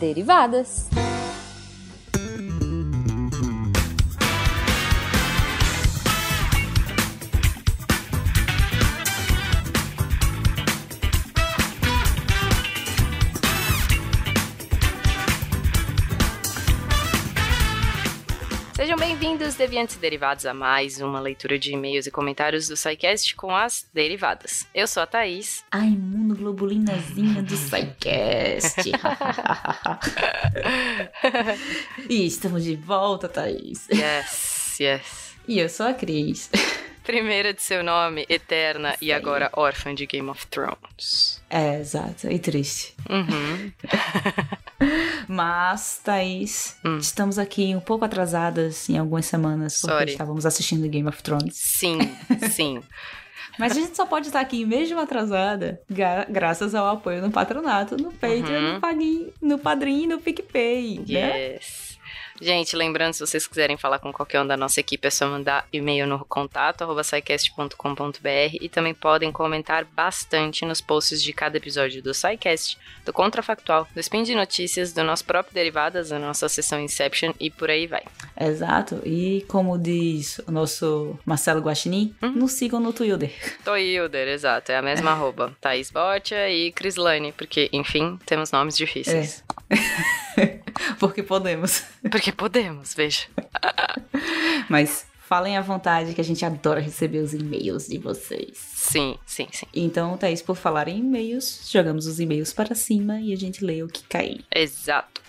Derivadas. Bem-vindos, deviantes e derivados, a mais uma leitura de e-mails e comentários do SciCast com as derivadas. Eu sou a Thaís. A imunoglobulinazinha do SciCast. e estamos de volta, Thaís. Yes, yes. E eu sou a Cris. Primeira de seu nome, eterna e agora órfã de Game of Thrones. É, exato. E triste. Uhum. Mas, Thaís, Hum. estamos aqui um pouco atrasadas em algumas semanas, porque Sorry. estávamos assistindo Game of Thrones. Sim, sim. Mas a gente só pode estar aqui mesmo atrasada gra- graças ao apoio no patronato, no Patreon, Uhum. no, Padrim, no Padrim e no PicPay, né? Gente, lembrando, se vocês quiserem falar com qualquer um da nossa equipe, é só mandar e-mail no contato arroba e também podem comentar bastante nos posts de cada episódio do SciCast, do Contrafactual, do Spin de Notícias, do nosso próprio Derivadas, da nossa sessão Inception e por aí vai. Exato. E como diz o nosso Marcelo Guaxinim, Uhum. nos sigam no Twitter. Toilder, exato, é a mesma arroba. Thaís Botia e Crislane, porque, enfim, temos nomes difíceis. Porque podemos. Porque podemos, veja. Mas falem à vontade que a gente adora receber os e-mails de vocês. Sim, sim, sim. Então, Thaís, por falar em e-mails, jogamos os e-mails para cima e a gente lê o que cair. Exato.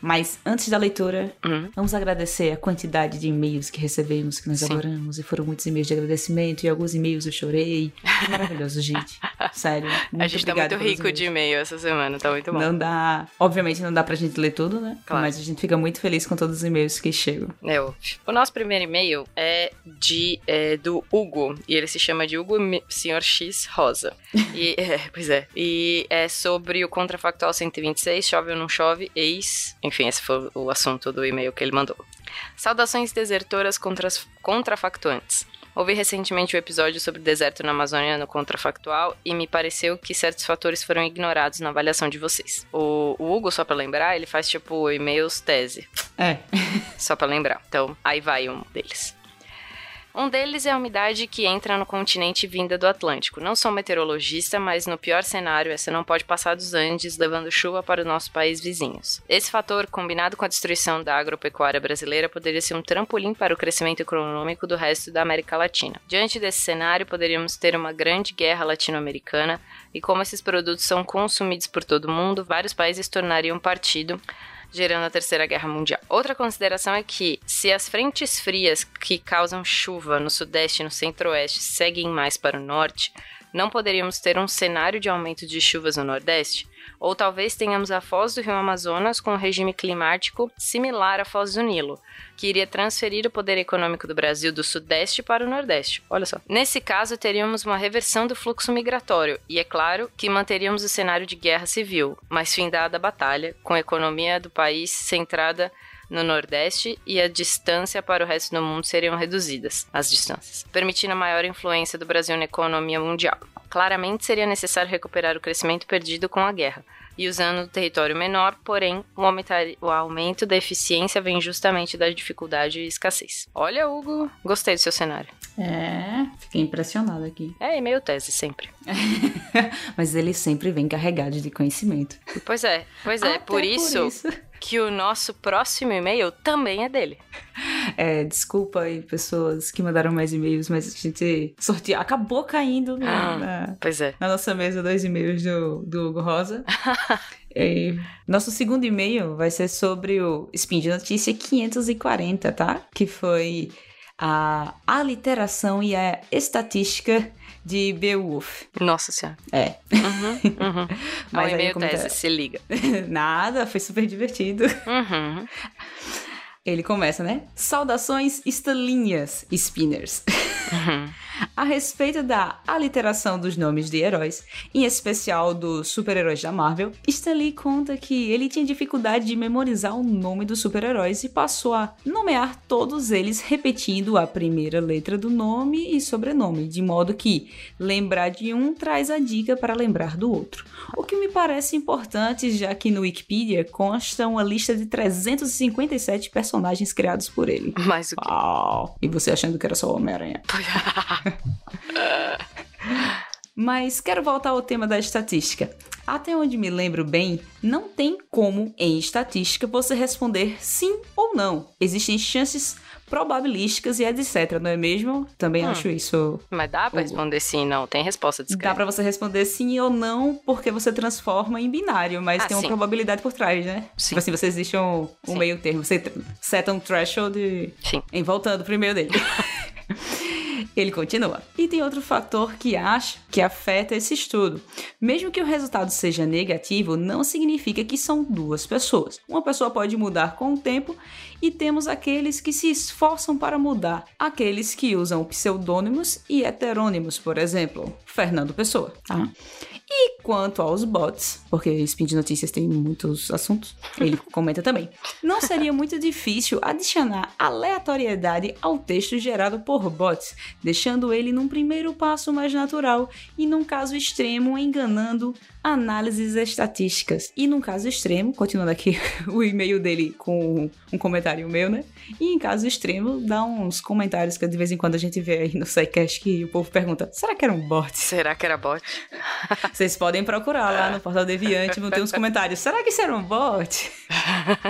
Mas antes da leitura, Uhum. vamos agradecer a quantidade de e-mails que recebemos, que nós Sim. adoramos. E foram muitos e-mails de agradecimento, e alguns e-mails eu chorei. Maravilhoso, gente. Sério. A gente tá muito rico de e-mail essa semana, tá muito bom. Não dá. Obviamente não dá pra gente ler tudo, né? Claro. Mas a gente fica muito feliz com todos os e-mails que chegam. É. O nosso primeiro e-mail é de é, do Hugo, e ele se chama de Hugo Sr. X Rosa. E, é, pois é. E é sobre o Contrafactual 126, chove ou não chove, ex. Enfim, esse foi o assunto do e-mail que ele mandou. Saudações desertoras contra contrafactuantes. Ouvi recentemente o episódio sobre o deserto na Amazônia no Contrafactual e me pareceu que certos fatores foram ignorados na avaliação de vocês. O, o Hugo, só pra lembrar, ele faz tipo e-mails tese. É. Só pra lembrar. Então, aí vai um deles. Um deles é a umidade que entra no continente vinda do Atlântico. Não sou meteorologista, mas no pior cenário, essa não pode passar dos Andes, levando chuva para o nosso país vizinhos. Esse fator, combinado com a destruição da agropecuária brasileira, poderia ser um trampolim para o crescimento econômico do resto da América Latina. Diante desse cenário, poderíamos ter uma grande guerra latino-americana, e como esses produtos são consumidos por todo mundo, vários países tornariam partido gerando a Terceira Guerra Mundial. Outra consideração é que, se as frentes frias que causam chuva no Sudeste e no Centro-Oeste seguem mais para o Norte, não poderíamos ter um cenário de aumento de chuvas no Nordeste? Ou talvez tenhamos a foz do Rio Amazonas com um regime climático similar à foz do Nilo, que iria transferir o poder econômico do Brasil do Sudeste para o Nordeste. Olha só. Nesse caso, teríamos uma reversão do fluxo migratório, e é claro que manteríamos o cenário de guerra civil, mas findada a batalha, com a economia do país centrada no Nordeste e a distância para o resto do mundo seriam reduzidas, as distâncias, permitindo a maior influência do Brasil na economia mundial. Claramente seria necessário recuperar o crescimento perdido com a guerra, e usando o território menor, porém, o, aumento da eficiência vem justamente da dificuldade e escassez. Olha, Hugo, gostei do seu cenário. É, fiquei impressionada aqui. É e-mail tese, sempre. Mas ele sempre vem carregado de conhecimento. Pois é, pois é, Até por isso que o nosso próximo e-mail também é dele. É, desculpa aí, pessoas que mandaram mais e-mails, mas a gente sorteou. Acabou caindo Ah. na, Pois é. na nossa mesa dois e-mails do, do Hugo Rosa. E nosso segundo e-mail vai ser sobre o Spin de Notícia 540, tá? Que foi a aliteração e a estatística de Beowulf. Nossa senhora. É. Uhum, uhum. Mas aí e-mail como tese, tá- se liga. Nada, foi super divertido. Uhum. Ele começa, né? Saudações estalinhas, spinners. Uhum. A respeito da aliteração dos nomes de heróis, em especial dos super-heróis da Marvel, Stan Lee conta que ele tinha dificuldade de memorizar o nome dos super-heróis e passou a nomear todos eles repetindo a primeira letra do nome e sobrenome, de modo que lembrar de um traz a dica para lembrar do outro. O que me parece importante, já que no Wikipedia consta uma lista de 357 personagens criados por ele. Mas o quê? Uau! E você achando que era só o Homem-Aranha. Mas quero voltar ao tema da estatística. Até onde me lembro bem, não tem como, em estatística, você responder sim ou não. Existem chances probabilísticas e etc, não é mesmo? Também Hum. acho isso. Mas dá pra O- responder sim, não. Tem resposta Dá discreta. pra você responder sim ou não, porque você transforma em binário, mas Ah, tem uma sim. probabilidade por trás, né? Sim. Tipo assim, você existe um, um meio termo. Você seta um threshold e Sim. em voltando pro e-mail dele. Ele continua. E tem outro fator que acho que afeta esse estudo. Mesmo que o resultado seja negativo, não significa que são duas pessoas. Uma pessoa pode mudar com o tempo e temos aqueles que se esforçam para mudar, aqueles que usam pseudônimos e heterônimos, por exemplo, Fernando Pessoa. Tá? E quanto aos bots, porque Spin de Notícias tem muitos assuntos, ele comenta também. Não seria muito difícil adicionar aleatoriedade ao texto gerado por bots, deixando ele num primeiro passo mais natural e num caso extremo enganando análises estatísticas. E num caso extremo, continuando aqui o e-mail dele com um comentário meu, né? E em caso extremo, dá uns comentários que de vez em quando a gente vê aí no SciCast que o povo pergunta: será que era um bot? Será que era bot? Vocês podem procurar lá no Portal Deviante, vão ter uns comentários. Será que isso era um bot?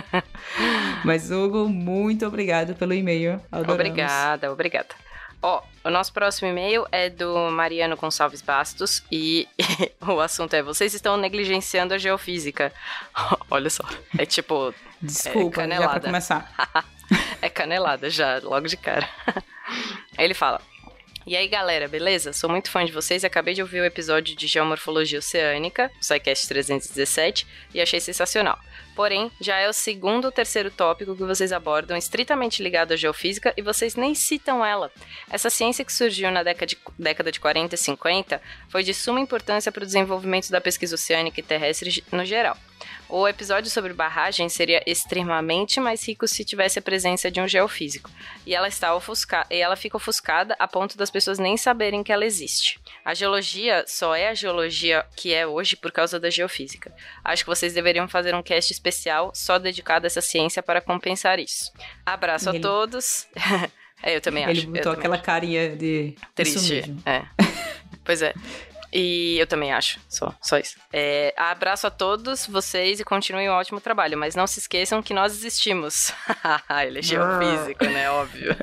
Mas, Hugo, muito obrigado pelo e-mail. Adoramos. Obrigada, obrigada. Ó, o nosso próximo e-mail é do Mariano Gonçalves Bastos e o assunto é: vocês estão negligenciando a geofísica. Olha só, é tipo, Desculpa, É, já canelada. pra começar. é canelada já, logo de cara. Ele fala: E aí galera, beleza? Sou muito fã de vocês e acabei de ouvir o episódio de Geomorfologia Oceânica, o SciCast 317, e achei sensacional. Porém, já é o segundo ou terceiro tópico que vocês abordam estritamente ligado à geofísica e vocês nem citam ela. Essa ciência que surgiu na década de, década de 40 e 50 foi de suma importância para o desenvolvimento da pesquisa oceânica e terrestre no geral. O episódio sobre barragem seria extremamente mais rico se tivesse a presença de um geofísico. E ela está ofusca e ela fica ofuscada a ponto das pessoas nem saberem que ela existe. A geologia só é a geologia que é hoje por causa da geofísica. Acho que vocês deveriam fazer um cast especial só dedicado a essa ciência para compensar isso. Abraço Ele- a todos. é, eu também Ele acho. eu botou aquela acho. carinha de. Triste. É. pois é. E eu também acho, só, só isso. É, abraço a todos vocês e continuem um ótimo trabalho, mas não se esqueçam que nós existimos. Ele é geofísico, né? Óbvio.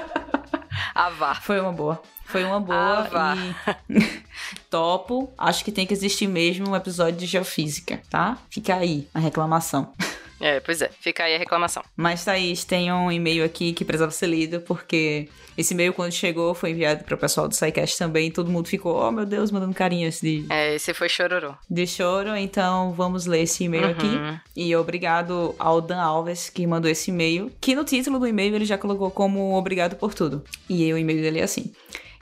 ah, vá. Foi uma boa. Foi uma boa Ah, e topo. Acho que tem que existir mesmo um episódio de geofísica, tá? Fica aí a reclamação. É, pois é, fica aí a reclamação. Mas, Thaís, tem um e-mail aqui que precisava ser lido, porque esse e-mail, quando chegou, foi enviado para o pessoal do SciCast também. e Todo mundo ficou, oh meu Deus, mandando carinhas de, É, esse foi chororô. de choro. Então, vamos ler esse e-mail aqui. Uhum. E obrigado ao Dan Alves, que mandou esse e-mail. Que no título do e-mail ele já colocou como obrigado por tudo. E o e-mail dele é assim.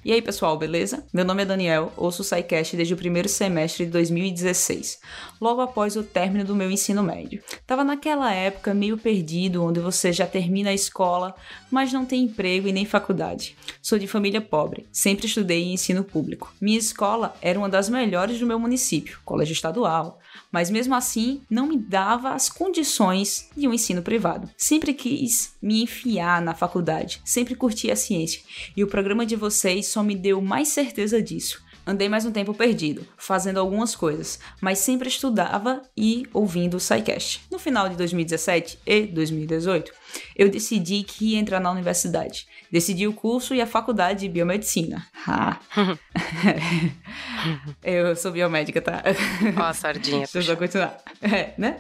E aí, pessoal, beleza? Meu nome é Daniel, ouço o SciCast desde o primeiro semestre de 2016, logo após o término do meu ensino médio. Tava naquela época meio perdido, onde você já termina a escola, mas não tem emprego e nem faculdade. Sou de família pobre, sempre estudei em ensino público. Minha escola era uma das melhores do meu município, colégio estadual, mas mesmo assim não me dava as condições de um ensino privado. Sempre quis me enfiar na faculdade, sempre curti a ciência, e o programa de vocês só me deu mais certeza disso. Andei mais um tempo perdido, fazendo algumas coisas, mas sempre estudava e ouvindo o SciCast. No final de 2017 e 2018, eu decidi que ia entrar na universidade. Decidi o curso e a faculdade de biomedicina. Ah. eu sou biomédica, tá? Ó, a sardinha. Deixa eu continuar. É, né?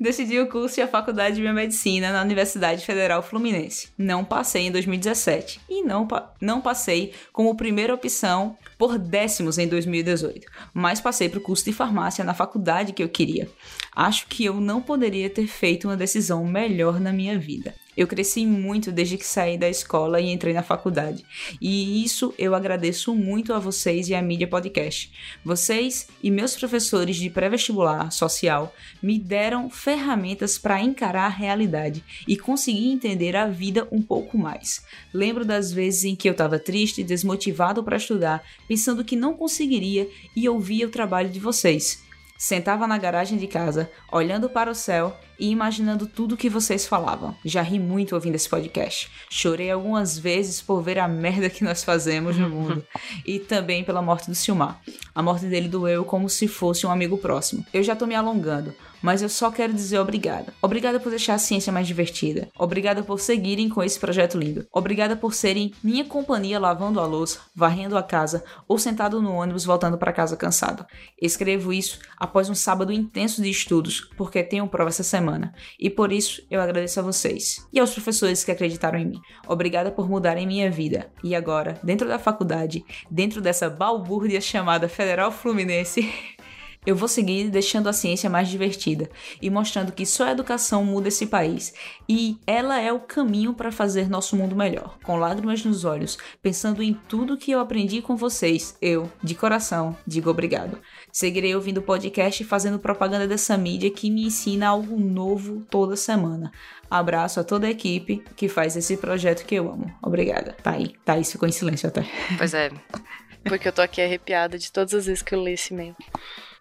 Decidi o curso e a faculdade de biomedicina na Universidade Federal Fluminense. Não passei em 2017 e não, não passei como primeira opção por décimos em 2018, mas passei para o curso de farmácia na faculdade que eu queria. Acho que eu não poderia ter feito uma decisão melhor na minha vida. Vida. Eu cresci muito desde que saí da escola e entrei na faculdade. E isso eu agradeço muito a vocês e a Mídia Podcast. Vocês e meus professores de pré-vestibular social me deram ferramentas para encarar a realidade e conseguir entender a vida um pouco mais. Lembro das vezes em que eu estava triste, desmotivado para estudar, pensando que não conseguiria e ouvia o trabalho de vocês. Sentava na garagem de casa, olhando para o céu e imaginando tudo que vocês falavam. Já ri muito ouvindo esse podcast. Chorei algumas vezes por ver a merda que nós fazemos no mundo. e também pela morte do Silmar. A morte dele doeu como se fosse um amigo próximo. Eu já tô me alongando, mas eu só quero dizer obrigada. Obrigada por deixar a ciência mais divertida. Obrigada por seguirem com esse projeto lindo. Obrigada por serem minha companhia lavando a louça, varrendo a casa ou sentado no ônibus voltando para casa cansado. Escrevo isso após um sábado intenso de estudos, porque tenho prova essa semana. E por isso eu agradeço a vocês e aos professores que acreditaram em mim. Obrigada por mudarem minha vida. E agora, dentro da faculdade, dentro dessa balbúrdia chamada Federal Fluminense, Eu vou seguir deixando a ciência mais divertida e mostrando que só a educação muda esse país e ela é o caminho para fazer nosso mundo melhor. Com lágrimas nos olhos, pensando em tudo que eu aprendi com vocês, eu, de coração, digo obrigado. Seguirei ouvindo o podcast e fazendo propaganda dessa mídia que me ensina algo novo toda semana. Abraço a toda a equipe que faz esse projeto que eu amo. Obrigada. Tá aí. Tá, isso ficou em silêncio até. Pois é. Porque eu tô aqui arrepiada de todas as vezes que eu li esse e-mail.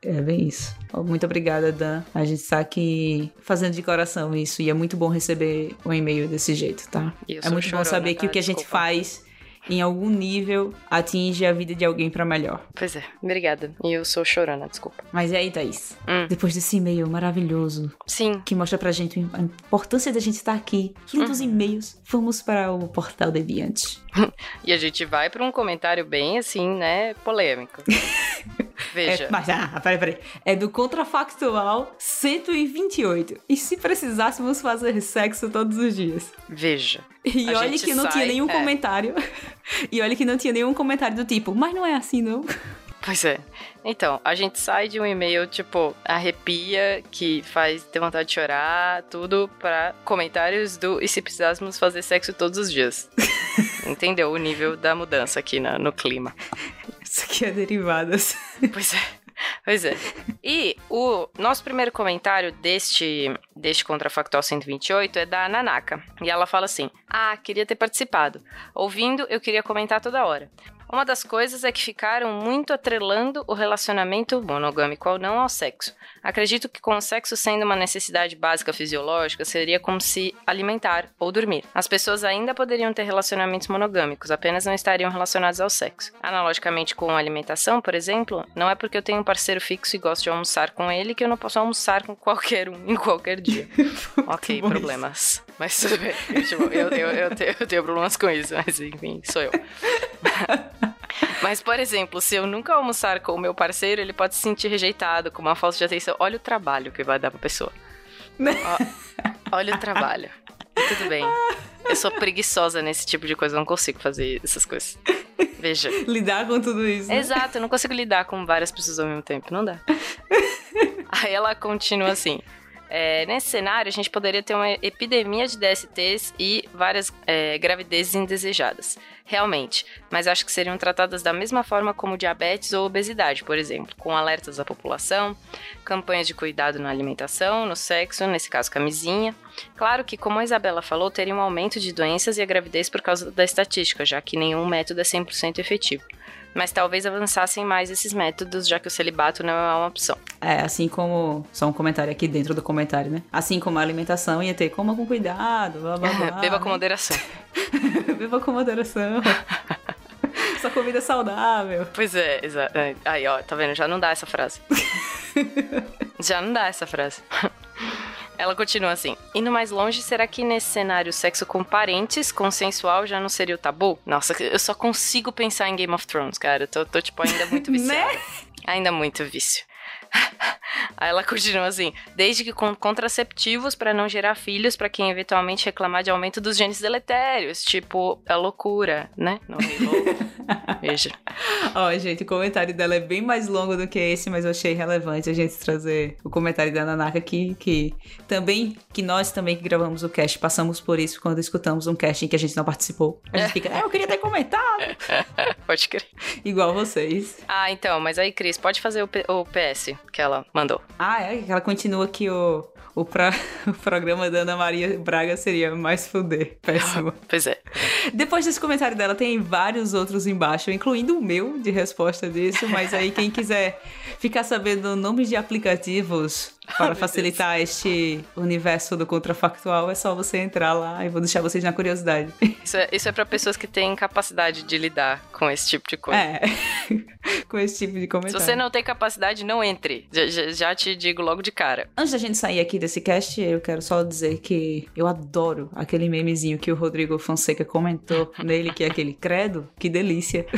É bem isso. Muito obrigada, Dan. A gente está aqui fazendo de coração isso e é muito bom receber um e-mail desse jeito, tá? É muito chorona, bom saber que tá? o que a gente faz em algum nível atinge a vida de alguém para melhor. Pois é, obrigada. E eu sou chorona, desculpa. Mas e aí, Thaís? Hum. Depois desse e-mail maravilhoso. Sim. Que mostra pra gente a importância da gente estar aqui, lindos hum. e-mails, vamos para o portal Deviante. e a gente vai para um comentário bem assim, né, polêmico. Veja. É, mas, ah, peraí, peraí. É do Contrafactual 128. E se precisássemos fazer sexo todos os dias? Veja. E olha que não sai, tinha nenhum é. comentário. E olha que não tinha nenhum comentário do tipo, mas não é assim, não. Pois é. Então, a gente sai de um e-mail, tipo, arrepia, que faz ter vontade de chorar, tudo, para comentários do e se precisássemos fazer sexo todos os dias. Entendeu o nível da mudança aqui na, no clima. Isso aqui é derivadas. Pois é. Pois é. E o nosso primeiro comentário deste, deste Contrafactual 128 é da Nanaka. E ela fala assim: Ah, queria ter participado. Ouvindo, eu queria comentar toda hora. Uma das coisas é que ficaram muito atrelando o relacionamento monogâmico ou não ao sexo. Acredito que com o sexo sendo uma necessidade básica fisiológica, seria como se alimentar ou dormir. As pessoas ainda poderiam ter relacionamentos monogâmicos, apenas não estariam relacionados ao sexo. Analogicamente com a alimentação, por exemplo, não é porque eu tenho um parceiro fixo e gosto de almoçar com ele que eu não posso almoçar com qualquer um em qualquer dia. ok, problemas. Mas tudo bem. Tipo, eu, eu, eu, tenho, eu tenho problemas com isso, mas enfim, sou eu. Mas, por exemplo, se eu nunca almoçar com o meu parceiro, ele pode se sentir rejeitado, com uma falta de atenção. Olha o trabalho que vai dar pra pessoa. Ó, olha o trabalho. Tudo bem. Eu sou preguiçosa nesse tipo de coisa, eu não consigo fazer essas coisas. Veja. Lidar com tudo isso. Né? Exato, eu não consigo lidar com várias pessoas ao mesmo tempo, não dá. Aí ela continua assim. É, nesse cenário, a gente poderia ter uma epidemia de DSTs e várias é, gravidezes indesejadas. Realmente, mas acho que seriam tratadas da mesma forma como diabetes ou obesidade, por exemplo, com alertas à população, campanhas de cuidado na alimentação, no sexo, nesse caso camisinha. Claro que, como a Isabela falou, teria um aumento de doenças e a gravidez por causa da estatística, já que nenhum método é 100% efetivo mas talvez avançassem mais esses métodos, já que o celibato não é uma opção. É, assim como. Só um comentário aqui dentro do comentário, né? Assim como a alimentação ia ter coma com cuidado, blá blá blá. Beba com moderação. Beba com moderação. Só comida saudável. Pois é, exato. Aí, ó, tá vendo? Já não dá essa frase. Já não dá essa frase. Ela continua assim: indo mais longe, será que nesse cenário sexo com parentes, consensual, já não seria o tabu? Nossa, eu só consigo pensar em Game of Thrones, cara. Eu tô, tô tipo, ainda muito viciada. né? Ainda muito vício. Aí ela continua assim: desde que com contraceptivos para não gerar filhos para quem eventualmente reclamar de aumento dos genes deletérios, tipo a loucura, né? Não Veja. Ó, gente, o comentário dela é bem mais longo do que esse, mas eu achei relevante a gente trazer o comentário da Nanaka aqui, que também, que nós também que gravamos o cast, passamos por isso quando escutamos um cast em que a gente não participou. A gente fica, é, eu queria ter comentado. pode crer. Igual vocês. Ah, então, mas aí, Cris, pode fazer o, P o PS que ela mandou. Ah, é? Ela continua aqui o, o, pra, o programa da Ana Maria Braga seria mais fuder. Péssimo. pois é. Depois desse comentário dela, tem vários outros embaixo, incluindo o meu de resposta disso, mas aí quem quiser ficar sabendo nomes de aplicativos para facilitar este universo do contrafactual, é só você entrar lá e vou deixar vocês na curiosidade. Isso é, isso é para pessoas que têm capacidade de lidar com esse tipo de coisa. É, com esse tipo de comentário. Se você não tem capacidade, não entre. Já, já te digo logo de cara. Antes da gente sair aqui desse cast, eu quero só dizer que eu adoro aquele memezinho que o Rodrigo Fonseca comentou nele, que é aquele credo. Que delícia.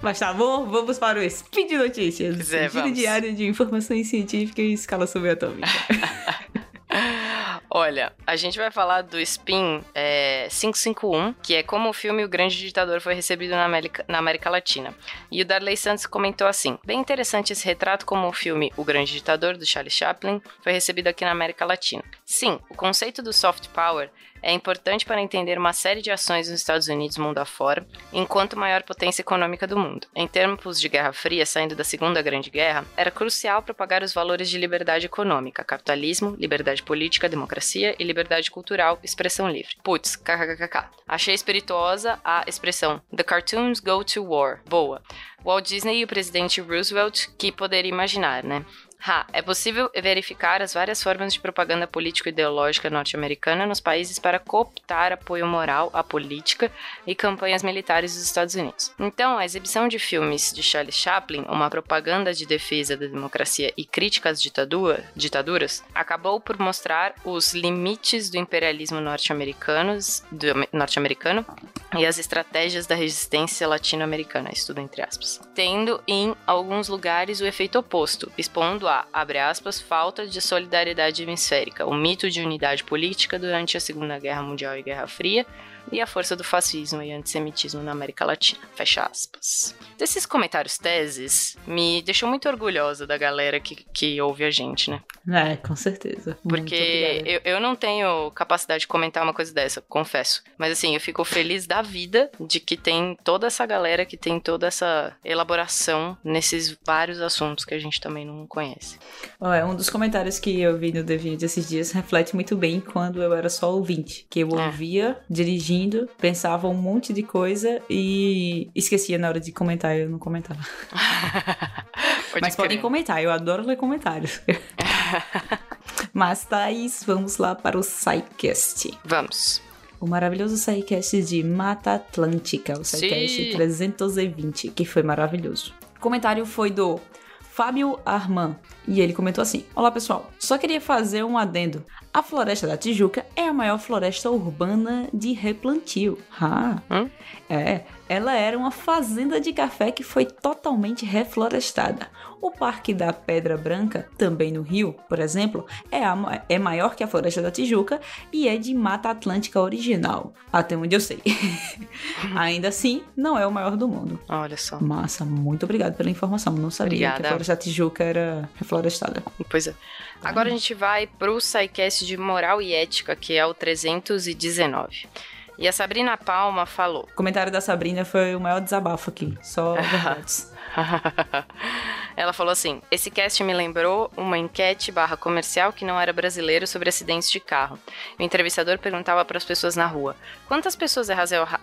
Mas tá bom, vamos para o Speed Notícias. É, Giro diário de informações científicas em escala subatômica. Olha, a gente vai falar do Spin é, 551, que é como o filme O Grande Ditador foi recebido na América, na América Latina. E o Darley Santos comentou assim: bem interessante esse retrato como o filme O Grande Ditador, do Charlie Chaplin, foi recebido aqui na América Latina. Sim, o conceito do soft power é importante para entender uma série de ações nos Estados Unidos mundo afora, enquanto maior potência econômica do mundo. Em tempos de Guerra Fria, saindo da Segunda Grande Guerra, era crucial propagar os valores de liberdade econômica, capitalismo, liberdade política, democracia e liberdade cultural, expressão livre. Putz, kkkk. Achei espirituosa a expressão The cartoons go to war. Boa. Walt Disney e o presidente Roosevelt, que poderia imaginar, né? Ha, é possível verificar as várias formas de propaganda político-ideológica norte-americana nos países para cooptar apoio moral à política e campanhas militares dos Estados Unidos. Então, a exibição de filmes de Charles Chaplin, uma propaganda de defesa da democracia e crítica às ditadura, ditaduras, acabou por mostrar os limites do imperialismo norte-americano norte-americano e as estratégias da resistência latino-americana, estudo entre aspas, tendo em alguns lugares o efeito oposto, expondo a, abre aspas, falta de solidariedade hemisférica, o mito de unidade política durante a Segunda Guerra Mundial e Guerra Fria, e a força do fascismo e antissemitismo na América Latina. Fecha aspas. Desses comentários teses, me deixou muito orgulhosa da galera que, que ouve a gente, né? É, com certeza. Porque eu, eu não tenho capacidade de comentar uma coisa dessa, confesso. Mas assim, eu fico feliz da vida de que tem toda essa galera que tem toda essa elaboração nesses vários assuntos que a gente também não conhece. é um dos comentários que eu vi no Deviante esses dias reflete muito bem quando eu era só ouvinte. Que eu é. ouvia, dirigindo dirigindo, pensava um monte de coisa e esquecia na hora de comentar, eu não comentava. Mas crer. podem comentar, eu adoro ler comentários. Mas, Thaís, vamos lá para o SciCast. Vamos. O maravilhoso SciCast de Mata Atlântica, o SciCast 320, que foi maravilhoso. O comentário foi do Fábio Arman. E ele comentou assim: Olá pessoal, só queria fazer um adendo. A Floresta da Tijuca é a maior floresta urbana de replantio. Ah, hum? é. Ela era uma fazenda de café que foi totalmente reflorestada. O Parque da Pedra Branca, também no Rio, por exemplo, é, a, é maior que a Floresta da Tijuca e é de Mata Atlântica original, até onde eu sei. Ainda assim, não é o maior do mundo. Olha só. Massa, muito obrigado pela informação. Não sabia Obrigada. que a Floresta da Tijuca era reflorestada. Pois é. Agora a gente vai pro SciCast de Moral e Ética, que é o 319. E a Sabrina Palma falou. O comentário da Sabrina foi o maior desabafo aqui. Só verdades. Ela falou assim: Esse cast me lembrou uma enquete barra comercial que não era brasileiro sobre acidentes de carro. O entrevistador perguntava para as pessoas na rua: Quantas pessoas é,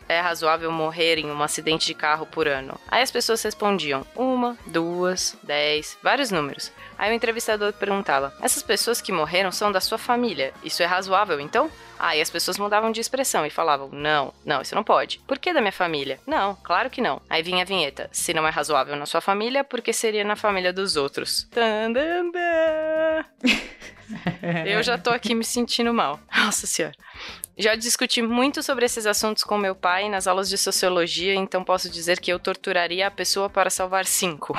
é razoável morrer em um acidente de carro por ano? Aí as pessoas respondiam: Uma, duas, dez, vários números. Aí o entrevistador perguntava: Essas pessoas que morreram são da sua família. Isso é razoável então? Aí as pessoas mudavam de expressão e falavam: Não, não, isso não pode. Por que da minha família? Não, claro que não. Aí vinha a vinheta: Se não é razoável na sua família, por que seria na família dos outros? Eu já tô aqui me sentindo mal. Nossa senhora. Já discuti muito sobre esses assuntos com meu pai nas aulas de sociologia, então posso dizer que eu torturaria a pessoa para salvar cinco.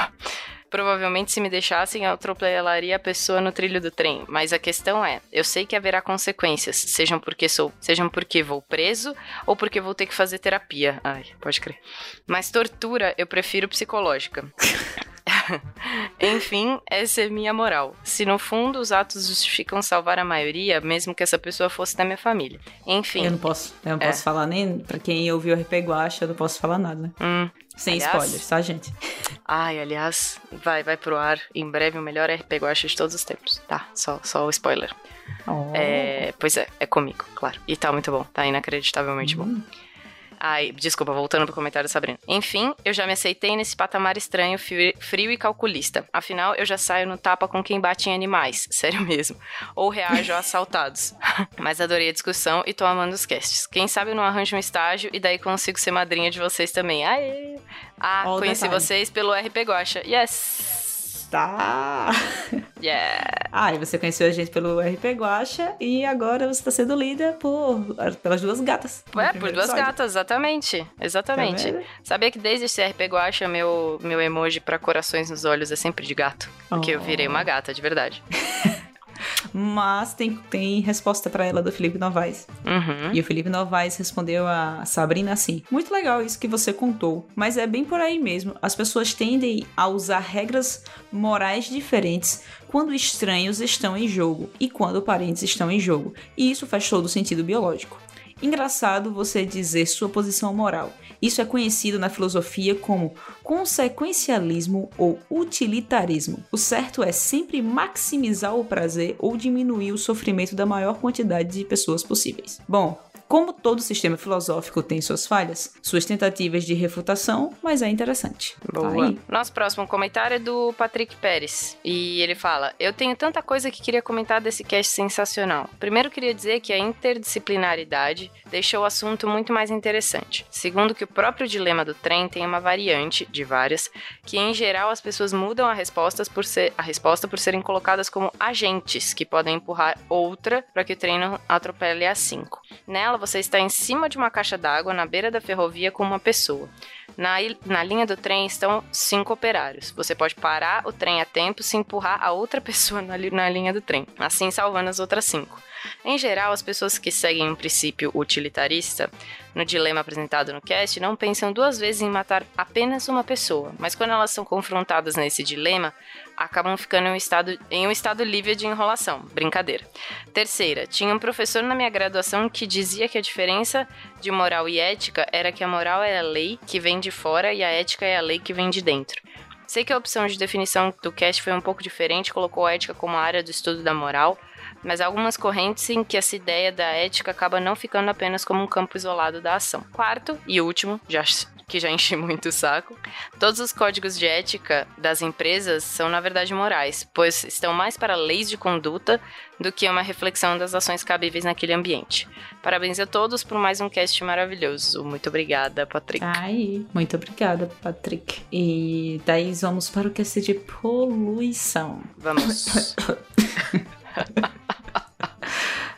Provavelmente, se me deixassem, eu atropelaria a pessoa no trilho do trem. Mas a questão é: eu sei que haverá consequências, sejam porque sou, sejam porque vou preso ou porque vou ter que fazer terapia. Ai, pode crer. Mas tortura eu prefiro psicológica. Enfim, essa é minha moral. Se no fundo os atos justificam salvar a maioria, mesmo que essa pessoa fosse da minha família. Enfim. Eu não posso, eu não é. posso falar nem pra quem ouviu o RP Guacha, eu não posso falar nada, né? Hum. Sem aliás, spoilers, tá, gente? Ai, aliás, vai, vai pro ar em breve o melhor RP Guacha de todos os tempos. Tá, só, só o spoiler. Oh. É, pois é, é comigo, claro. E tá muito bom, tá inacreditavelmente hum. bom. Ai, desculpa, voltando pro comentário da Sabrina. Enfim, eu já me aceitei nesse patamar estranho, frio e calculista. Afinal, eu já saio no tapa com quem bate em animais, sério mesmo. Ou reajo a assaltados. Mas adorei a discussão e tô amando os casts. Quem sabe eu não arranjo um estágio e daí consigo ser madrinha de vocês também. Aê! Ah, All conheci vocês pelo RP Guacha. Yes! Tá. Ah, e você conheceu a gente pelo RP Guacha e agora você está sendo lida por, pelas duas gatas. É, por duas episódio. gatas, exatamente. Exatamente. Tá Sabia que desde esse RP Guacha, meu, meu emoji para corações nos olhos é sempre de gato. Porque oh. eu virei uma gata, de verdade. Mas tem, tem resposta para ela do Felipe Novaes. Uhum. E o Felipe Novaes respondeu a Sabrina assim: Muito legal isso que você contou, mas é bem por aí mesmo. As pessoas tendem a usar regras morais diferentes quando estranhos estão em jogo e quando parentes estão em jogo. E isso faz todo sentido biológico. Engraçado você dizer sua posição moral. Isso é conhecido na filosofia como consequencialismo ou utilitarismo. O certo é sempre maximizar o prazer ou diminuir o sofrimento da maior quantidade de pessoas possíveis. Bom, como todo sistema filosófico tem suas falhas, suas tentativas de refutação, mas é interessante. Boa. Tá Nosso próximo comentário é do Patrick Pérez. E ele fala: Eu tenho tanta coisa que queria comentar desse cast sensacional. Primeiro, queria dizer que a interdisciplinaridade deixou o assunto muito mais interessante. Segundo, que o próprio dilema do trem tem uma variante, de várias, que em geral as pessoas mudam a, respostas por ser, a resposta por serem colocadas como agentes que podem empurrar outra para que o trem não atropele a cinco. Nela, você está em cima de uma caixa d'água na beira da ferrovia com uma pessoa. Na, na linha do trem estão cinco operários. Você pode parar o trem a tempo se empurrar a outra pessoa na, na linha do trem, assim salvando as outras cinco. Em geral, as pessoas que seguem um princípio utilitarista no dilema apresentado no cast não pensam duas vezes em matar apenas uma pessoa, mas quando elas são confrontadas nesse dilema, acabam ficando em um estado, em um estado livre de enrolação. Brincadeira. Terceira, tinha um professor na minha graduação que dizia que a diferença de moral e ética era que a moral é a lei que vem de fora e a ética é a lei que vem de dentro. Sei que a opção de definição do cast foi um pouco diferente, colocou a ética como a área do estudo da moral, mas há algumas correntes em que essa ideia da ética acaba não ficando apenas como um campo isolado da ação. Quarto e último, já que já enchi muito o saco. Todos os códigos de ética das empresas são, na verdade, morais, pois estão mais para leis de conduta do que uma reflexão das ações cabíveis naquele ambiente. Parabéns a todos por mais um cast maravilhoso. Muito obrigada, Patrick. Ai, muito obrigada, Patrick. E daí vamos para o cast de poluição. Vamos.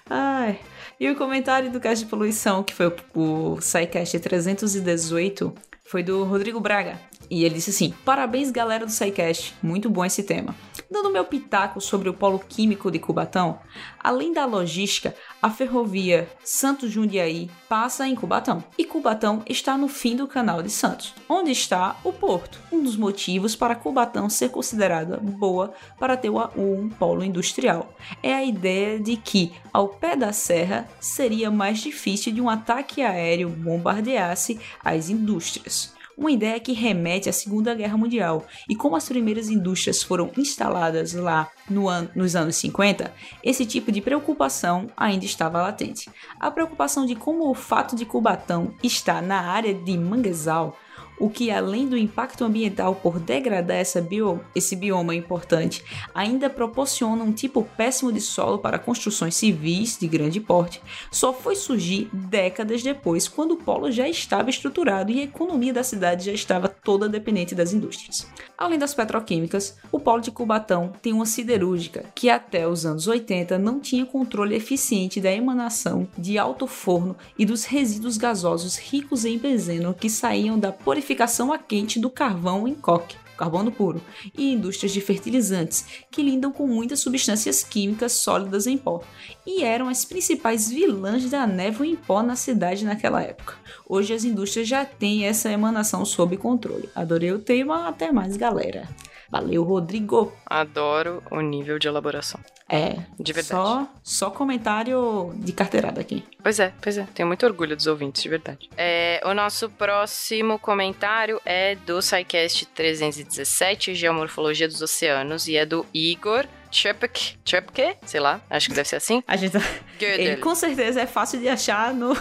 Ai. E o comentário do cast de poluição, que foi o, o SciCast 318, foi do Rodrigo Braga. E ele disse assim: Parabéns, galera do SciCast, muito bom esse tema. Dando meu pitaco sobre o polo químico de Cubatão, além da logística, a ferrovia Santos Jundiaí passa em Cubatão. E Cubatão está no fim do canal de Santos, onde está o porto. Um dos motivos para Cubatão ser considerada boa para ter um polo industrial é a ideia de que, ao pé da serra, seria mais difícil de um ataque aéreo bombardeasse as indústrias uma ideia que remete à Segunda Guerra Mundial. E como as primeiras indústrias foram instaladas lá no an nos anos 50, esse tipo de preocupação ainda estava latente. A preocupação de como o fato de Cubatão estar na área de Manguezal o que além do impacto ambiental por degradar essa bio, esse bioma importante, ainda proporciona um tipo péssimo de solo para construções civis de grande porte, só foi surgir décadas depois, quando o polo já estava estruturado e a economia da cidade já estava toda dependente das indústrias. Além das petroquímicas, o polo de Cubatão tem uma siderúrgica que até os anos 80 não tinha controle eficiente da emanação de alto forno e dos resíduos gasosos ricos em benzeno que saíam da purificação a quente do carvão em coque carbono puro, e indústrias de fertilizantes, que lidam com muitas substâncias químicas sólidas em pó, e eram as principais vilãs da névoa em pó na cidade naquela época. Hoje as indústrias já têm essa emanação sob controle. Adorei o tema, até mais, galera. Valeu, Rodrigo. Adoro o nível de elaboração. É, De verdade. Só, só comentário de carteirada aqui. Pois é, pois é. Tenho muito orgulho dos ouvintes, de verdade. É, o nosso próximo comentário é do SciCast 317, Geomorfologia dos Oceanos, e é do Igor Chepke, Chepke, sei lá, acho que deve ser assim. A gente, ele com certeza é fácil de achar no.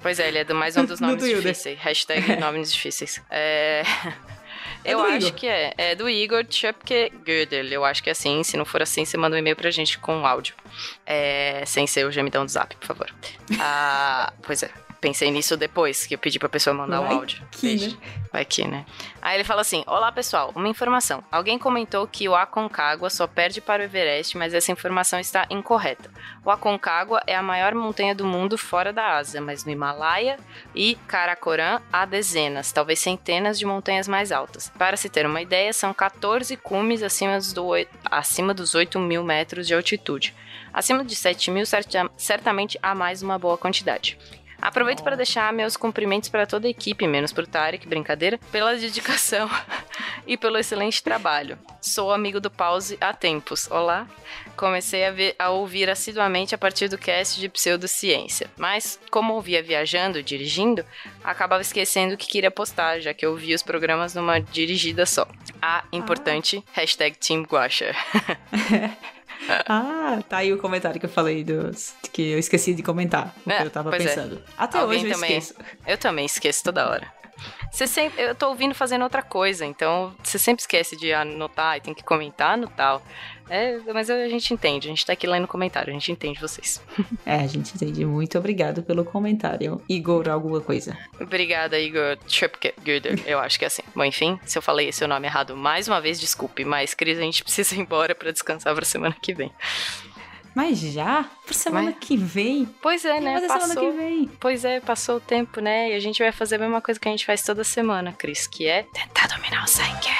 Pois é, ele é do mais um dos No nomes difíceis. Hashtag nomes difíceis. É... É Eu acho Igor. que é. É do Igor Chepke Gödel. Eu acho que é assim. Se não for assim, você manda um e-mail pra gente com áudio. É... Sem ser o gemidão do zap, por favor. Ah, pois é. Pensei nisso depois, que eu pedi pra pessoa mandar Vai um áudio. que, Beijo. né? Vai que, né? Aí ele fala assim: Olá pessoal, uma informação. Alguém comentou que o Aconcagua só perde para o Everest, mas essa informação está incorreta. O Aconcagua é a maior montanha do mundo fora da Ásia, mas no Himalaia e Karakoram há dezenas, talvez centenas de montanhas mais altas. Para se ter uma ideia, são 14 cumes acima dos, do, acima dos 8 mil metros de altitude. Acima de 7 mil, certa- certamente há mais uma boa quantidade. Aproveito para deixar meus cumprimentos para toda a equipe, menos pro Tarek, brincadeira, pela dedicação e pelo excelente trabalho. Sou amigo do Pause há tempos. Olá. Comecei a, ver- a ouvir assiduamente a partir do cast de pseudociência, mas como ouvia viajando dirigindo, acabava esquecendo que queria postar, já que eu ouvia os programas numa dirigida só. Ah, importante, hashtag Team Guaxa. Ah, tá aí o comentário que eu falei dos. que eu esqueci de comentar. O É, eu tava é. pensando. Até Alguém hoje eu também. esqueço. Eu também esqueço toda hora. Você sempre, eu tô ouvindo fazendo outra coisa, então você sempre esquece de anotar e tem que comentar no tal. É, mas a gente entende, a gente tá aqui lendo comentário, a gente entende vocês. É, a gente entende. Muito obrigado pelo comentário. Igor, alguma coisa. Obrigada, Igor Tripke-Guder, eu acho que é assim. Bom, enfim, se eu falei seu nome errado mais uma vez, desculpe, mas Cris, a gente precisa ir embora pra descansar pra semana que vem. Mas já? Por semana Mas- que vem? Pois é, né? Mas é semana que Passou. vem. Pois é, passou o tempo, né? E a gente vai fazer a mesma coisa que a gente faz toda semana, Cris, que é tentar dominar o Psycast.